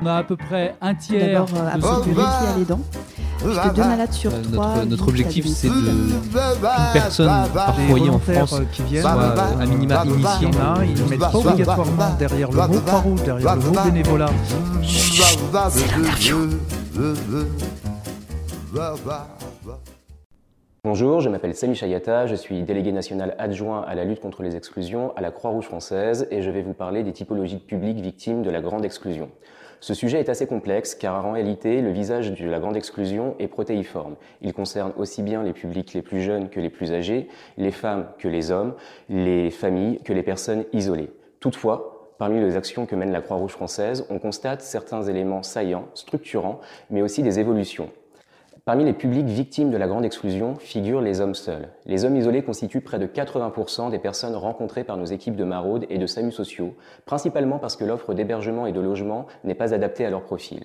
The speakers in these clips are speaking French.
On a à peu près un tiers D'abord, euh, de qui- à les dents. Puisque deux malades sur Euh, trois. notre, objectif, c'est de qu'une personne par foyer en France euh, qui viennent, soit euh, à minima initiée. ils ne mettent pas obligatoirement derrière le mot Croix-Rouge, derrière le mot bénévolat. Bonjour, je m'appelle Sami Chayata, je suis délégué national adjoint à la lutte contre les exclusions à la Croix-Rouge française et je vais vous parler des typologies de publics victimes de la grande exclusion. Ce sujet est assez complexe car en réalité, le visage de la grande exclusion est protéiforme. Il concerne aussi bien les publics les plus jeunes que les plus âgés, les femmes que les hommes, les familles que les personnes isolées. Toutefois, parmi les actions que mène la Croix-Rouge française, on constate certains éléments saillants, structurants, mais aussi des évolutions. Parmi les publics victimes de la grande exclusion figurent les hommes seuls. Les hommes isolés constituent près de 80% des personnes rencontrées par nos équipes de maraude et de SAMU sociaux, principalement parce que l'offre d'hébergement et de logement n'est pas adaptée à leur profil.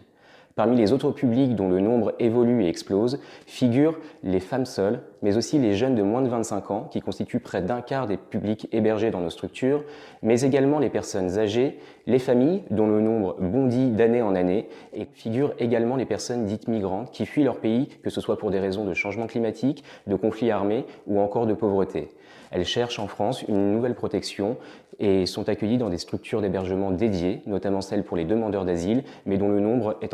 Parmi les autres publics dont le nombre évolue et explose figurent les femmes seules, mais aussi les jeunes de moins de 25 ans, qui constituent près d'un quart des publics hébergés dans nos structures, mais également les personnes âgées, les familles, dont le nombre bondit d'année en année, et figurent également les personnes dites migrantes qui fuient leur pays, que ce soit pour des raisons de changement climatique, de conflits armés ou encore de pauvreté. Elles cherchent en France une nouvelle protection et sont accueillies dans des structures d'hébergement dédiées, notamment celles pour les demandeurs d'asile, mais dont le nombre est